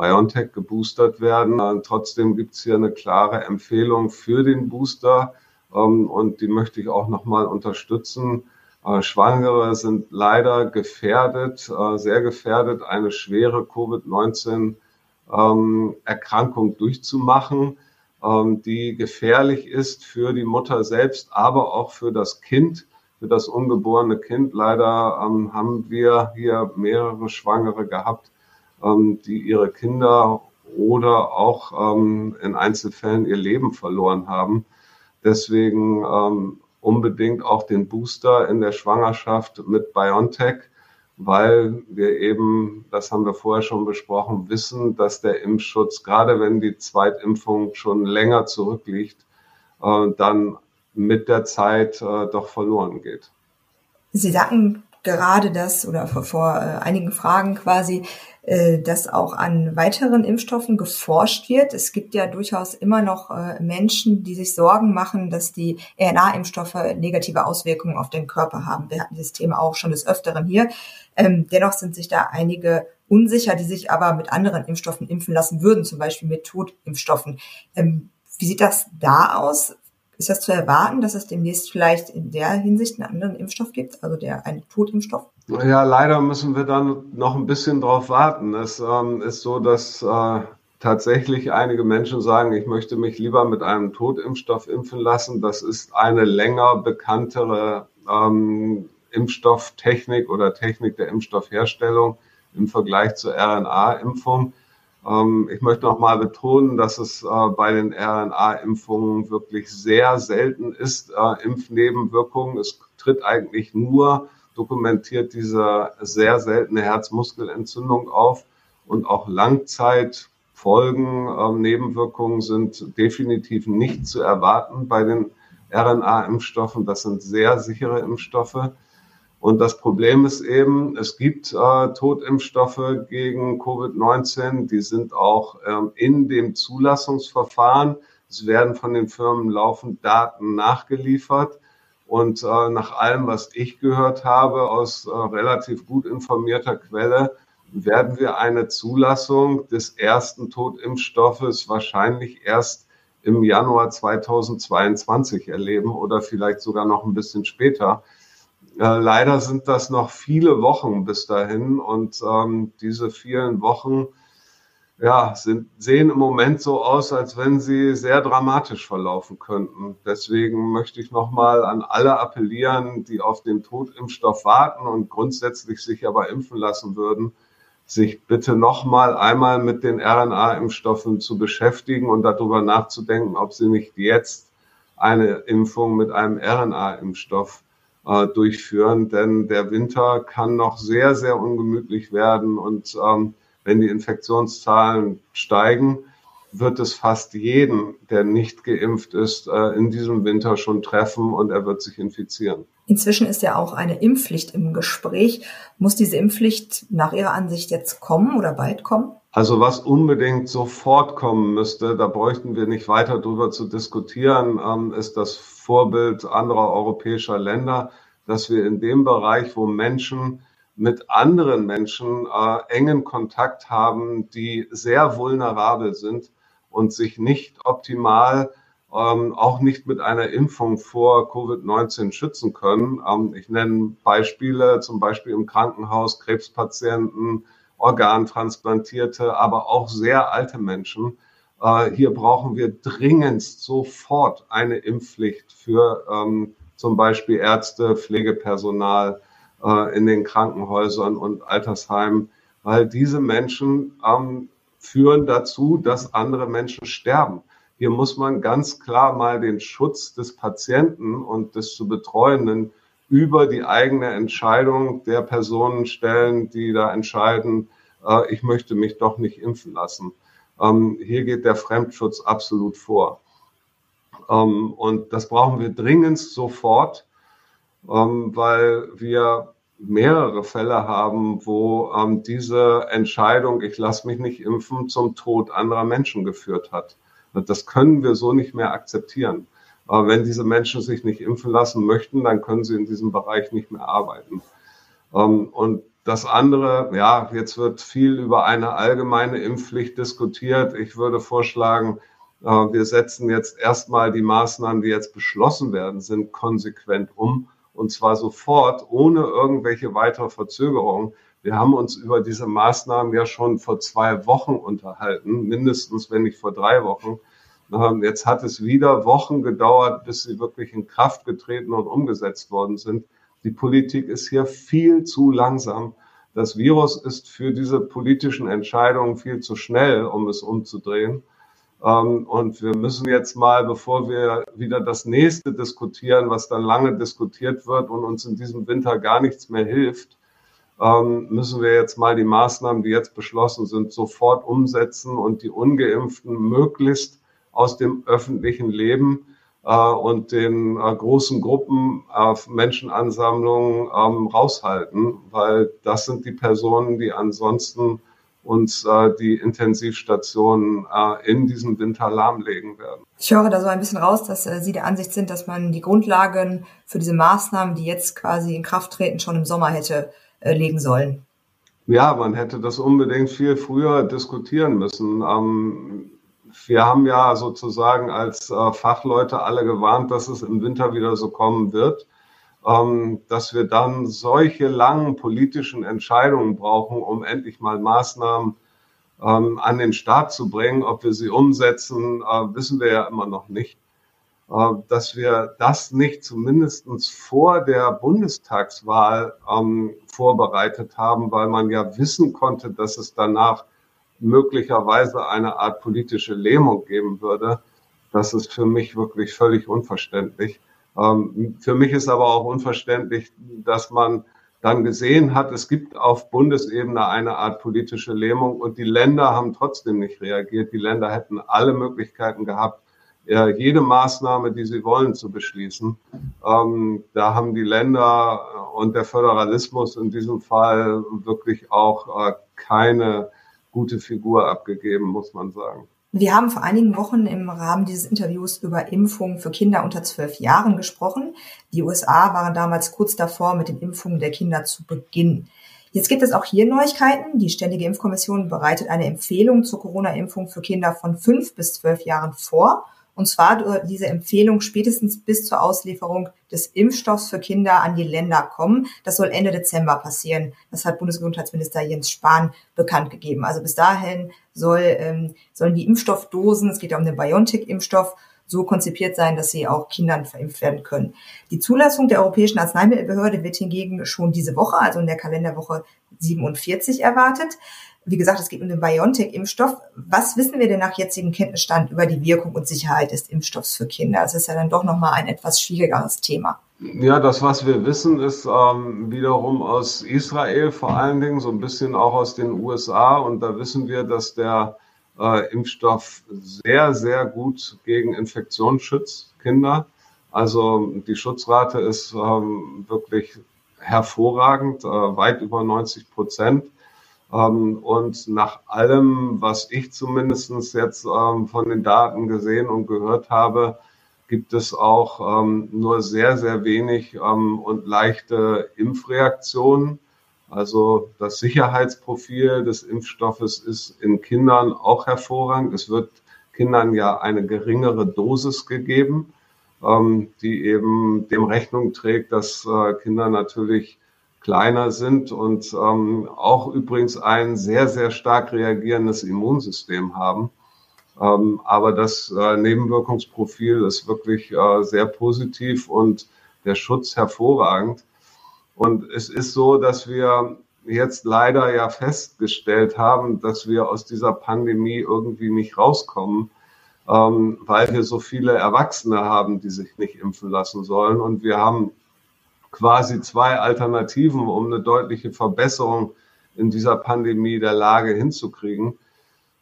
BioNTech geboostert werden. Äh, trotzdem gibt es hier eine klare Empfehlung für den Booster ähm, und die möchte ich auch nochmal unterstützen. Äh, Schwangere sind leider gefährdet, äh, sehr gefährdet, eine schwere Covid-19-Erkrankung ähm, durchzumachen. Ähm, die gefährlich ist für die Mutter selbst, aber auch für das Kind, für das ungeborene Kind. Leider ähm, haben wir hier mehrere Schwangere gehabt, ähm, die ihre Kinder oder auch in Einzelfällen ihr Leben verloren haben. Deswegen unbedingt auch den Booster in der Schwangerschaft mit BioNTech weil wir eben, das haben wir vorher schon besprochen, wissen, dass der Impfschutz, gerade wenn die Zweitimpfung schon länger zurückliegt, äh, dann mit der Zeit äh, doch verloren geht. Sie sagten gerade das oder vor, äh, einigen Fragen quasi, dass auch an weiteren Impfstoffen geforscht wird. Es gibt ja durchaus immer noch äh, Menschen, die sich Sorgen machen, dass die RNA-Impfstoffe negative Auswirkungen auf den Körper haben. Wir hatten dieses Thema auch schon des Öfteren hier. Ähm, dennoch sind sich da einige unsicher, die sich aber mit anderen Impfstoffen impfen lassen würden, zum Beispiel mit Totimpfstoffen. Ähm, wie sieht das da aus? Ist das zu erwarten, dass es demnächst vielleicht in der Hinsicht einen anderen Impfstoff gibt, also der einen Totimpfstoff? Ja, leider müssen wir dann noch ein bisschen drauf warten. Es ähm, ist so, dass äh, tatsächlich einige Menschen sagen, ich möchte mich lieber mit einem Totimpfstoff impfen lassen. Das ist eine länger bekanntere ähm, Impfstofftechnik oder Technik der Impfstoffherstellung im Vergleich zur RNA-Impfung. Ähm, ich möchte noch mal betonen, dass es äh, bei den RNA-Impfungen wirklich sehr selten ist, äh, Impfnebenwirkungen. Es tritt eigentlich nur dokumentiert diese sehr seltene Herzmuskelentzündung auf. und auch Langzeitfolgen, äh, Nebenwirkungen sind definitiv nicht zu erwarten bei den RNA-Impfstoffen. Das sind sehr sichere Impfstoffe. Und das Problem ist eben, es gibt äh, Totimpfstoffe gegen Covid-19, die sind auch ähm, in dem Zulassungsverfahren. Es werden von den Firmen laufend Daten nachgeliefert. Und äh, nach allem, was ich gehört habe aus äh, relativ gut informierter Quelle, werden wir eine Zulassung des ersten Totimpfstoffes wahrscheinlich erst im Januar 2022 erleben oder vielleicht sogar noch ein bisschen später. Äh, leider sind das noch viele Wochen bis dahin und ähm, diese vielen Wochen ja, sind, sehen im Moment so aus, als wenn sie sehr dramatisch verlaufen könnten. Deswegen möchte ich nochmal an alle appellieren, die auf den Totimpfstoff warten und grundsätzlich sich aber impfen lassen würden, sich bitte nochmal einmal mit den RNA-Impfstoffen zu beschäftigen und darüber nachzudenken, ob sie nicht jetzt eine Impfung mit einem RNA-Impfstoff äh, durchführen, denn der Winter kann noch sehr, sehr ungemütlich werden und ähm, wenn die Infektionszahlen steigen, wird es fast jeden, der nicht geimpft ist, äh, in diesem Winter schon treffen und er wird sich infizieren. Inzwischen ist ja auch eine Impfpflicht im Gespräch. Muss diese Impfpflicht nach Ihrer Ansicht jetzt kommen oder bald kommen? Also was unbedingt sofort kommen müsste, da bräuchten wir nicht weiter darüber zu diskutieren, ähm, ist das Vorbild anderer europäischer Länder, dass wir in dem Bereich, wo Menschen mit anderen Menschen äh, engen Kontakt haben, die sehr vulnerabel sind und sich nicht optimal, ähm, auch nicht mit einer Impfung vor Covid-19 schützen können. Ähm, ich nenne Beispiele, zum Beispiel im Krankenhaus Krebspatienten, Organtransplantierte, aber auch sehr alte Menschen. Äh, hier brauchen wir dringendst sofort eine Impfpflicht für ähm, zum Beispiel Ärzte, Pflegepersonal äh, in den Krankenhäusern und Altersheimen, weil diese Menschen ähm, führen dazu, dass andere Menschen sterben. Hier muss man ganz klar mal den Schutz des Patienten und des zu Betreuenden über die eigene Entscheidung der Personen stellen, die da entscheiden, äh, ich möchte mich doch nicht impfen lassen. Ähm, hier geht der Fremdschutz absolut vor. Ähm, und das brauchen wir dringend sofort, ähm, weil wir mehrere Fälle haben, wo ähm, diese Entscheidung, ich lasse mich nicht impfen, zum Tod anderer Menschen geführt hat. Das können wir so nicht mehr akzeptieren. Aber wenn diese Menschen sich nicht impfen lassen möchten, dann können sie in diesem Bereich nicht mehr arbeiten. Ähm, und das andere, ja, jetzt wird viel über eine allgemeine Impfpflicht diskutiert. Ich würde vorschlagen, äh, wir setzen jetzt erstmal die Maßnahmen, die jetzt beschlossen werden, sind konsequent um und zwar sofort, ohne irgendwelche weitere Verzögerung. Wir haben uns über diese Maßnahmen ja schon vor zwei Wochen unterhalten, mindestens, wenn nicht vor drei Wochen. Ähm, jetzt hat es wieder Wochen gedauert, bis sie wirklich in Kraft getreten und umgesetzt worden sind. Die Politik ist hier viel zu langsam. Das Virus ist für diese politischen Entscheidungen viel zu schnell, um es umzudrehen. Ähm, und wir müssen jetzt mal, bevor wir wieder das nächste diskutieren, was dann lange diskutiert wird und uns in diesem Winter gar nichts mehr hilft, ähm, müssen wir jetzt mal die Maßnahmen, die jetzt beschlossen sind, sofort umsetzen und die ungeimpften möglichst aus dem öffentlichen Leben und den äh, großen Gruppen auf Menschenansammlungen ähm, raushalten, weil das sind die Personen, die ansonsten uns äh, die Intensivstationen äh, in diesem Winter lahmlegen werden. Ich höre da so ein bisschen raus, dass äh, Sie der Ansicht sind, dass man die Grundlagen für diese Maßnahmen, die jetzt quasi in Kraft treten, schon im Sommer hätte äh, legen sollen. Ja, man hätte das unbedingt viel früher diskutieren müssen. Ähm, wir haben ja sozusagen als äh, Fachleute alle gewarnt, dass es im Winter wieder so kommen wird ähm, dass wir dann solche langen politischen Entscheidungen brauchen, um endlich mal Maßnahmen ähm, an den Start zu bringen. Ob wir sie umsetzen, äh, wissen wir ja immer noch nicht. Äh, dass wir das nicht zumindest vor der Bundestagswahl ähm, vorbereitet haben, weil man ja wissen konnte, dass es danach möglicherweise eine Art politische Lähmung geben würde. Das ist für mich wirklich völlig unverständlich. Ähm, für mich ist aber auch unverständlich, dass man dann gesehen hat, es gibt auf Bundesebene eine Art politische Lähmung und die Länder haben trotzdem nicht reagiert. Die Länder hätten alle Möglichkeiten gehabt, jede Maßnahme, die sie wollen, zu beschließen. Ähm, da haben die Länder und der Föderalismus in diesem Fall wirklich auch äh, keine gute Figur abgegeben, muss man sagen. Wir haben vor einigen Wochen im Rahmen dieses Interviews über Impfungen für Kinder unter zwölf Jahren gesprochen. Die USA waren damals kurz davor, mit den Impfungen der Kinder zu beginnen. Jetzt gibt es auch hier Neuigkeiten. Die Ständige Impfkommission bereitet eine Empfehlung zur Corona-Impfung für Kinder von fünf bis zwölf Jahren vor. Und zwar diese Empfehlung spätestens bis zur Auslieferung des Impfstoffs für Kinder an die Länder kommen. Das soll Ende Dezember passieren. Das hat Bundesgesundheitsminister Jens Spahn bekannt gegeben. Also bis dahin soll, ähm, sollen die Impfstoffdosen, es geht ja um den BioNTech-Impfstoff, so konzipiert sein, dass sie auch Kindern verimpft werden können. Die Zulassung der Europäischen Arzneimittelbehörde wird hingegen schon diese Woche, also in der Kalenderwoche 47 erwartet. Wie gesagt, es geht um den BioNTech-Impfstoff. Was wissen wir denn nach jetzigem Kenntnisstand über die Wirkung und Sicherheit des Impfstoffs für Kinder? Das ist ja dann doch nochmal ein etwas schwierigeres Thema. Ja, das, was wir wissen, ist ähm, wiederum aus Israel vor allen Dingen, so ein bisschen auch aus den USA. Und da wissen wir, dass der äh, Impfstoff sehr, sehr gut gegen Infektionen schützt, Kinder. Also die Schutzrate ist ähm, wirklich hervorragend, äh, weit über 90 Prozent. Ähm, und nach allem, was ich zumindest jetzt ähm, von den Daten gesehen und gehört habe, gibt es auch ähm, nur sehr, sehr wenig und leichte Impfreaktionen. Also das Sicherheitsprofil des Impfstoffes ist in Kindern auch hervorragend. Es wird Kindern ja eine geringere Dosis gegeben, die eben dem Rechnung trägt, dass äh, Kinder natürlich kleiner sind und ähm, auch übrigens ein sehr, sehr stark reagierendes Immunsystem haben. Ähm, aber das äh, Nebenwirkungsprofil ist wirklich äh, sehr positiv und der Schutz hervorragend. Und es ist so, dass wir jetzt leider ja festgestellt haben, dass wir aus dieser Pandemie irgendwie nicht rauskommen, ähm, weil wir so viele Erwachsene haben, die sich nicht impfen lassen sollen. Und wir haben quasi zwei Alternativen, um eine deutliche Verbesserung in dieser Pandemie der Lage hinzukriegen.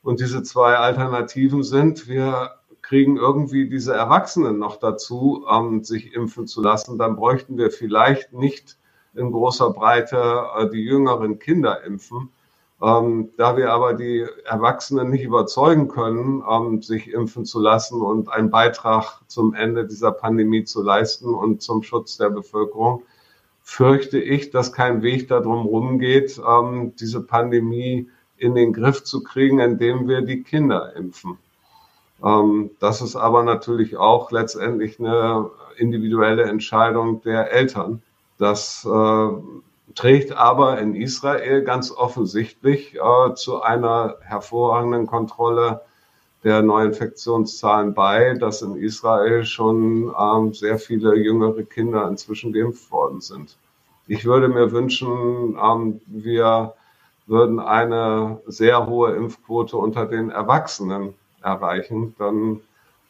Und diese zwei Alternativen sind, wir kriegen irgendwie diese Erwachsenen noch dazu, ähm, sich impfen zu lassen. Dann bräuchten wir vielleicht nicht in großer Breite äh, die jüngeren Kinder impfen. Ähm, da wir aber die Erwachsenen nicht überzeugen können, ähm, sich impfen zu lassen und einen Beitrag zum Ende dieser Pandemie zu leisten und zum Schutz der Bevölkerung, fürchte ich, dass kein Weg darum rumgeht, ähm, diese Pandemie in den Griff zu kriegen, indem wir die Kinder impfen. Ähm, das ist aber natürlich auch letztendlich eine individuelle Entscheidung der Eltern. Das äh, trägt aber in Israel ganz offensichtlich äh, zu einer hervorragenden Kontrolle der Neuinfektionszahlen bei, dass in Israel schon ähm, sehr viele jüngere Kinder inzwischen geimpft worden sind. Ich würde mir wünschen, ähm, wir würden eine sehr hohe Impfquote unter den Erwachsenen erreichen. Dann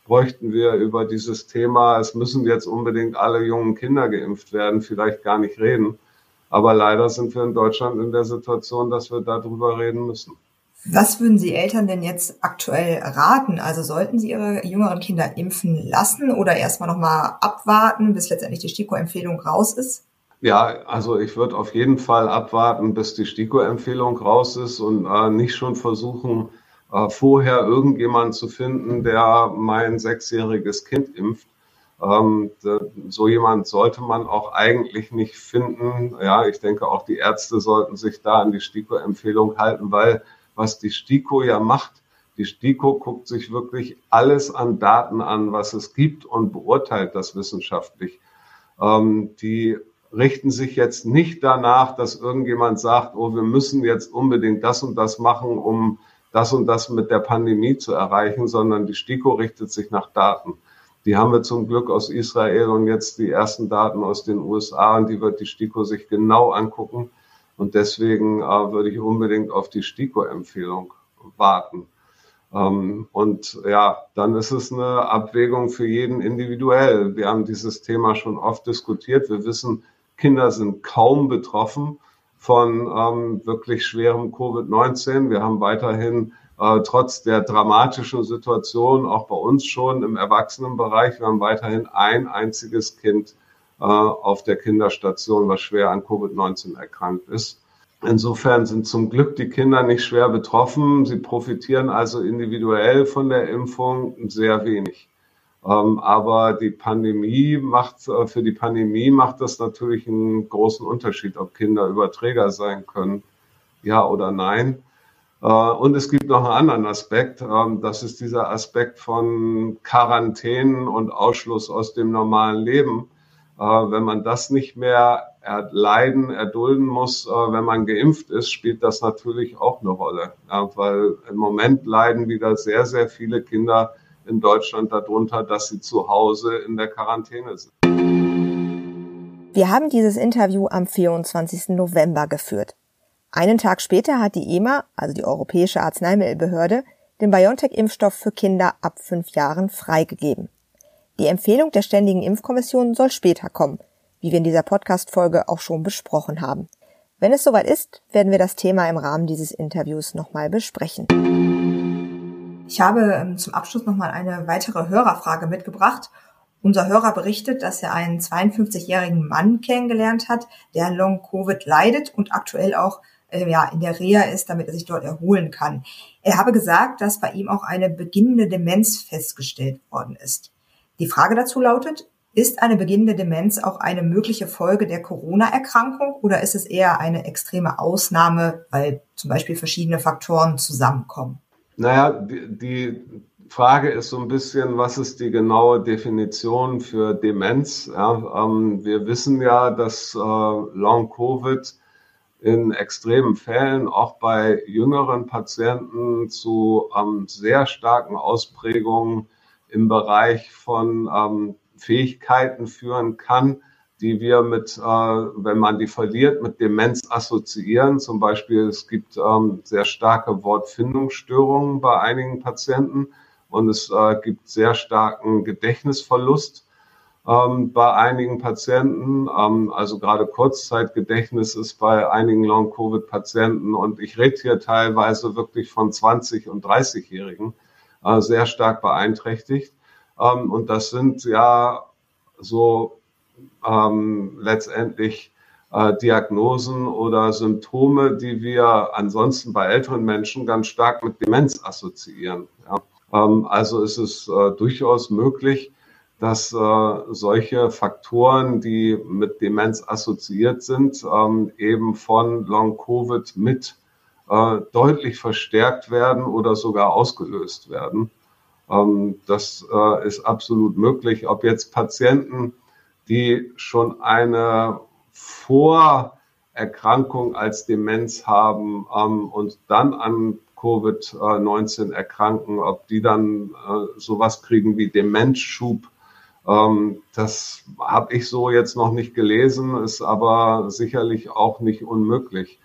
bräuchten wir über dieses Thema, es müssen jetzt unbedingt alle jungen Kinder geimpft werden, vielleicht gar nicht reden. Aber leider sind wir in Deutschland in der Situation, dass wir darüber reden müssen. Was würden Sie Eltern denn jetzt aktuell raten? Also sollten Sie Ihre jüngeren Kinder impfen lassen oder erstmal nochmal abwarten, bis letztendlich die STIKO-Empfehlung raus ist? Ja, also ich würde auf jeden Fall abwarten, bis die STIKO-Empfehlung raus ist und äh, nicht schon versuchen, äh, vorher irgendjemanden zu finden, der mein sechsjähriges Kind impft. Ähm, so jemand sollte man auch eigentlich nicht finden. Ja, ich denke, auch die Ärzte sollten sich da an die STIKO-Empfehlung halten, weil was die STIKO ja macht, die STIKO guckt sich wirklich alles an Daten an, was es gibt und beurteilt das wissenschaftlich. Ähm, die richten sich jetzt nicht danach, dass irgendjemand sagt, oh, wir müssen jetzt unbedingt das und das machen, um das und das mit der Pandemie zu erreichen, sondern die STIKO richtet sich nach Daten. Die haben wir zum Glück aus Israel und jetzt die ersten Daten aus den USA und die wird die STIKO sich genau angucken. Und deswegen äh, würde ich unbedingt auf die STIKO-Empfehlung warten. Ähm, und ja, dann ist es eine Abwägung für jeden individuell. Wir haben dieses Thema schon oft diskutiert. Wir wissen, Kinder sind kaum betroffen von ähm, wirklich schwerem Covid-19. Wir haben weiterhin äh, trotz der dramatischen Situation auch bei uns schon im Erwachsenenbereich, wir haben weiterhin ein einziges Kind äh, auf der Kinderstation, was schwer an Covid-19 erkrankt ist. Insofern sind zum Glück die Kinder nicht schwer betroffen. Sie profitieren also individuell von der Impfung sehr wenig. Ähm, aber die Pandemie macht, äh, für die Pandemie macht das natürlich einen großen Unterschied, ob Kinder Überträger sein können, ja oder nein. Äh, und es gibt noch einen anderen Aspekt. Ähm, das ist dieser Aspekt von Quarantänen und Ausschluss aus dem normalen Leben. Äh, wenn man das nicht mehr erleiden, erdulden muss, wenn man geimpft ist, spielt das natürlich auch eine Rolle. Weil im Moment leiden wieder sehr, sehr viele Kinder in Deutschland darunter, dass sie zu Hause in der Quarantäne sind. Wir haben dieses Interview am 24. November geführt. Einen Tag später hat die EMA, also die Europäische Arzneimittelbehörde, den BioNTech-Impfstoff für Kinder ab fünf Jahren freigegeben. Die Empfehlung der Ständigen Impfkommission soll später kommen, wie wir in dieser Podcast-Folge auch schon besprochen haben. Wenn es soweit ist, werden wir das Thema im Rahmen dieses Interviews nochmal besprechen. Ich habe ähm, zum Abschluss nochmal eine weitere Hörerfrage mitgebracht. Unser Hörer berichtet, dass er einen 52-jährigen Mann kennengelernt hat, der Long-Covid leidet und aktuell auch äh, ja, in der Reha ist, damit er sich dort erholen kann. Er habe gesagt, dass bei ihm auch eine beginnende Demenz festgestellt worden ist. Die Frage dazu lautet, ist eine beginnende Demenz auch eine mögliche Folge der Corona-Erkrankung oder ist es eher eine extreme Ausnahme, weil zum Beispiel verschiedene Faktoren zusammenkommen? Naja, die, Frage ist so ein bisschen, was ist die genaue Definition für Demenz? Ja, ähm, wir wissen ja, dass äh, Long-Covid in extremen Fällen auch bei jüngeren Patienten zu ähm, sehr starken Ausprägungen im Bereich von ähm, Fähigkeiten führen kann, die wir mit, äh, wenn man die verliert, mit Demenz assoziieren. Zum Beispiel, es gibt ähm, sehr starke Wortfindungsstörungen bei einigen Patienten und es äh, gibt sehr starken Gedächtnisverlust ähm, bei einigen Patienten. Ähm, also gerade Kurzzeitgedächtnis ist bei einigen Long-Covid-Patienten und ich rede hier teilweise wirklich von 20- und 30-Jährigen äh, sehr stark beeinträchtigt. Ähm, und das sind ja so ähm, letztendlich äh, Diagnosen oder Symptome, die wir ansonsten bei älteren Menschen ganz stark mit Demenz assoziieren. Ja. Ähm, also ist es äh, durchaus möglich, dass äh, solche Faktoren, die mit Demenz assoziiert sind, ähm, eben von Long-Covid mit äh, deutlich verstärkt werden oder sogar ausgelöst werden. Ähm, das äh, ist absolut möglich. Ob jetzt Patienten, die schon eine Vorerkrankung als Demenz haben ähm, und dann an Covid-19 erkranken, ob die dann äh, sowas kriegen wie Demenzschub, ähm, das habe ich so jetzt noch nicht gelesen, ist aber sicherlich auch nicht unmöglich.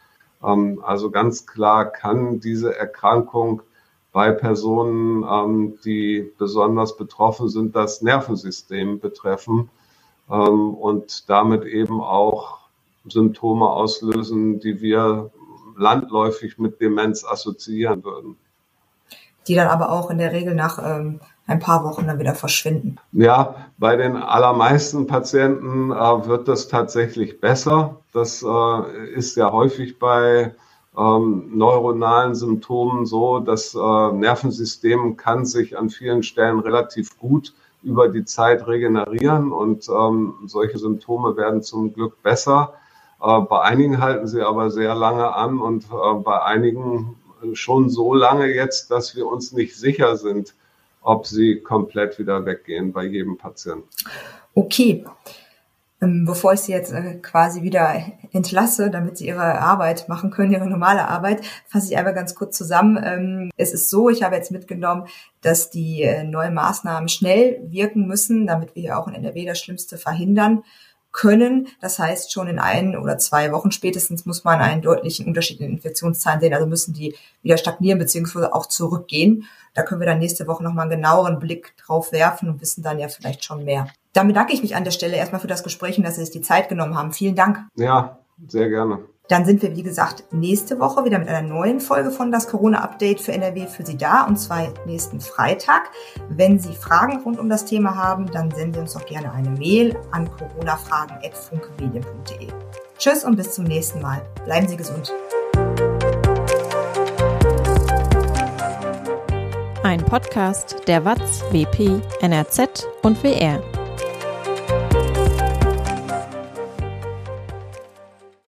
Ähm, also ganz klar kann diese Erkrankung bei Personen, ähm, die besonders betroffen sind, das Nervensystem betreffen ähm, und damit eben auch Symptome auslösen, die wir landläufig mit Demenz assoziieren würden. Die dann aber auch in der Regel nach ähm, ein paar Wochen dann wieder verschwinden. Ja, bei den allermeisten Patienten äh, wird das tatsächlich besser. Das äh, ist ja häufig bei ähm, neuronalen Symptomen so, das äh, Nervensystem kann sich an vielen Stellen relativ gut über die Zeit regenerieren und ähm, solche Symptome werden zum Glück besser. Äh, bei einigen halten sie aber sehr lange an und äh, bei einigen schon so lange jetzt, dass wir uns nicht sicher sind, ob sie komplett wieder weggehen bei jedem Patienten. Okay. Ähm, bevor ich Sie jetzt äh, quasi wieder entlasse, damit Sie Ihre Arbeit machen können, Ihre normale Arbeit, fasse ich einmal ganz kurz zusammen. Ähm, es ist so, ich habe jetzt mitgenommen, dass die äh, neuen Maßnahmen schnell wirken müssen, damit wir auch in NRW das Schlimmste verhindern können. Das heißt, schon in ein oder zwei Wochen spätestens muss man einen deutlichen Unterschied in Infektionszahlen sehen. Also müssen die wieder stagnieren beziehungsweise auch zurückgehen. Da können wir dann nächste Woche nochmal einen genaueren Blick drauf werfen und wissen dann ja vielleicht schon mehr. Dann bedanke ich mich an der Stelle erstmal für das Gespräch und dass Sie sich die Zeit genommen haben. Vielen Dank. Ja, sehr gerne. Dann sind wir, wie gesagt, nächste Woche wieder mit einer neuen Folge von das Corona-Update für NRW für Sie da, und zwar nächsten Freitag. Wenn Sie Fragen rund um das Thema haben, dann senden Sie uns doch gerne eine Mail an coronafragen.funkmedien.de. Tschüss und bis zum nächsten Mal. Bleiben Sie gesund. Ein Podcast der WAZ, WP, NRZ und WR.